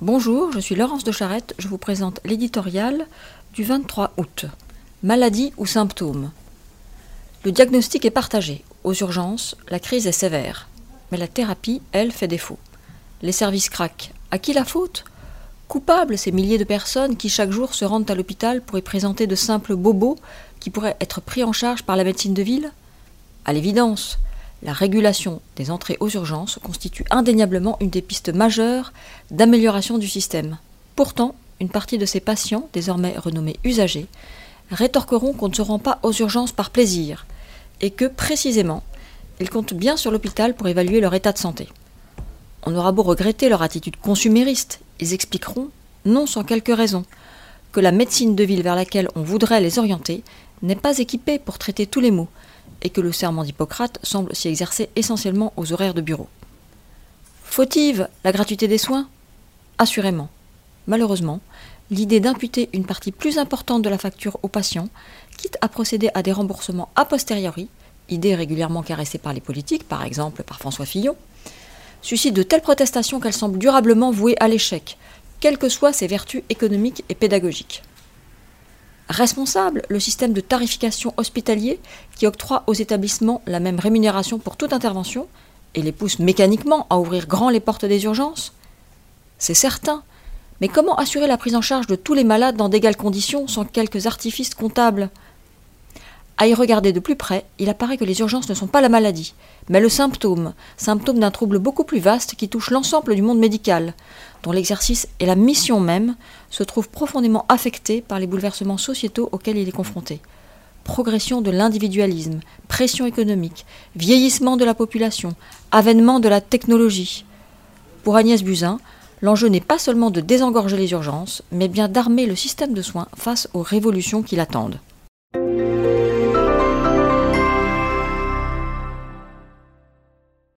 Bonjour, je suis Laurence de Charette, je vous présente l'éditorial du 23 août. Maladie ou symptômes? Le diagnostic est partagé. Aux urgences, la crise est sévère. Mais la thérapie, elle, fait défaut. Les services craquent. À qui la faute? Coupables ces milliers de personnes qui chaque jour se rendent à l'hôpital pour y présenter de simples bobos qui pourraient être pris en charge par la médecine de ville? À l'évidence, la régulation des entrées aux urgences constitue indéniablement une des pistes majeures d'amélioration du système. Pourtant, une partie de ces patients, désormais renommés usagers, rétorqueront qu'on ne se rend pas aux urgences par plaisir, et que, précisément, ils comptent bien sur l'hôpital pour évaluer leur état de santé. On aura beau regretter leur attitude consumériste, ils expliqueront, non sans quelques raisons, que la médecine de ville vers laquelle on voudrait les orienter n'est pas équipée pour traiter tous les maux, et que le serment d'Hippocrate semble s'y exercer essentiellement aux horaires de bureau. Fautive la gratuité des soins? Assurément. Malheureusement, l'idée d'imputer une partie plus importante de la facture aux patients, quitte à procéder à des remboursements a posteriori, idée régulièrement caressée par les politiques, par exemple par François Fillon, suscite de telles protestations qu'elle semble durablement vouée à l'échec, quelles que soient ses vertus économiques et pédagogiques. Responsable, le système de tarification hospitalier qui octroie aux établissements la même rémunération pour toute intervention et les pousse mécaniquement à ouvrir grand les portes des urgences? C'est certain, mais comment assurer la prise en charge de tous les malades dans d'égales conditions sans quelques artifices comptables? À y regarder de plus près, il apparaît que les urgences ne sont pas la maladie, mais le symptôme, symptôme d'un trouble beaucoup plus vaste qui touche l'ensemble du monde médical, dont l'exercice et la mission même se trouvent profondément affectés par les bouleversements sociétaux auxquels il est confronté. Progression de l'individualisme, pression économique, vieillissement de la population, avènement de la technologie. Pour Agnès Buzyn, L'enjeu n'est pas seulement de désengorger les urgences, mais bien d'armer le système de soins face aux révolutions qui l'attendent.